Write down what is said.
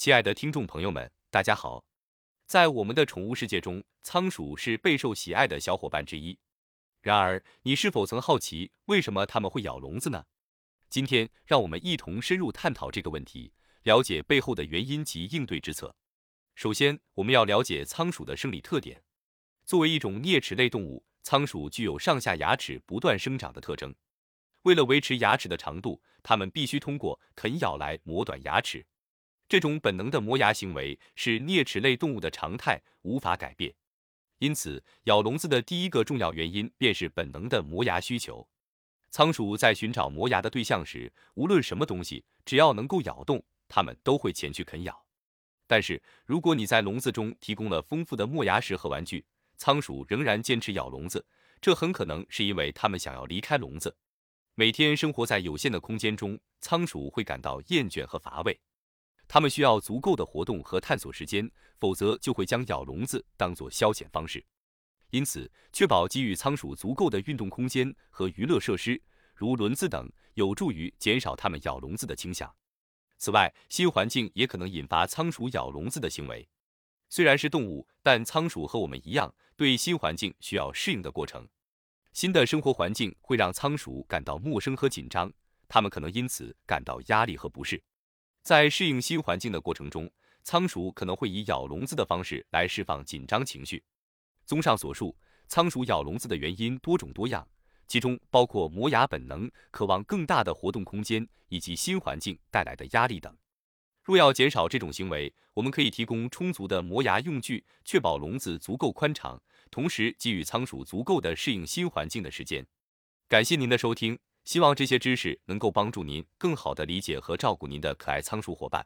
亲爱的听众朋友们，大家好。在我们的宠物世界中，仓鼠是备受喜爱的小伙伴之一。然而，你是否曾好奇，为什么它们会咬笼子呢？今天，让我们一同深入探讨这个问题，了解背后的原因及应对之策。首先，我们要了解仓鼠的生理特点。作为一种啮齿类动物，仓鼠具有上下牙齿不断生长的特征。为了维持牙齿的长度，它们必须通过啃咬来磨短牙齿。这种本能的磨牙行为是啮齿类动物的常态，无法改变。因此，咬笼子的第一个重要原因便是本能的磨牙需求。仓鼠在寻找磨牙的对象时，无论什么东西，只要能够咬动，它们都会前去啃咬。但是，如果你在笼子中提供了丰富的磨牙石和玩具，仓鼠仍然坚持咬笼子，这很可能是因为它们想要离开笼子。每天生活在有限的空间中，仓鼠会感到厌倦和乏味。它们需要足够的活动和探索时间，否则就会将咬笼子当作消遣方式。因此，确保给予仓鼠足够的运动空间和娱乐设施，如轮子等，有助于减少它们咬笼子的倾向。此外，新环境也可能引发仓鼠咬笼子的行为。虽然是动物，但仓鼠和我们一样，对新环境需要适应的过程。新的生活环境会让仓鼠感到陌生和紧张，它们可能因此感到压力和不适。在适应新环境的过程中，仓鼠可能会以咬笼子的方式来释放紧张情绪。综上所述，仓鼠咬笼子的原因多种多样，其中包括磨牙本能、渴望更大的活动空间以及新环境带来的压力等。若要减少这种行为，我们可以提供充足的磨牙用具，确保笼子足够宽敞，同时给予仓鼠足够的适应新环境的时间。感谢您的收听。希望这些知识能够帮助您更好地理解和照顾您的可爱仓鼠伙伴。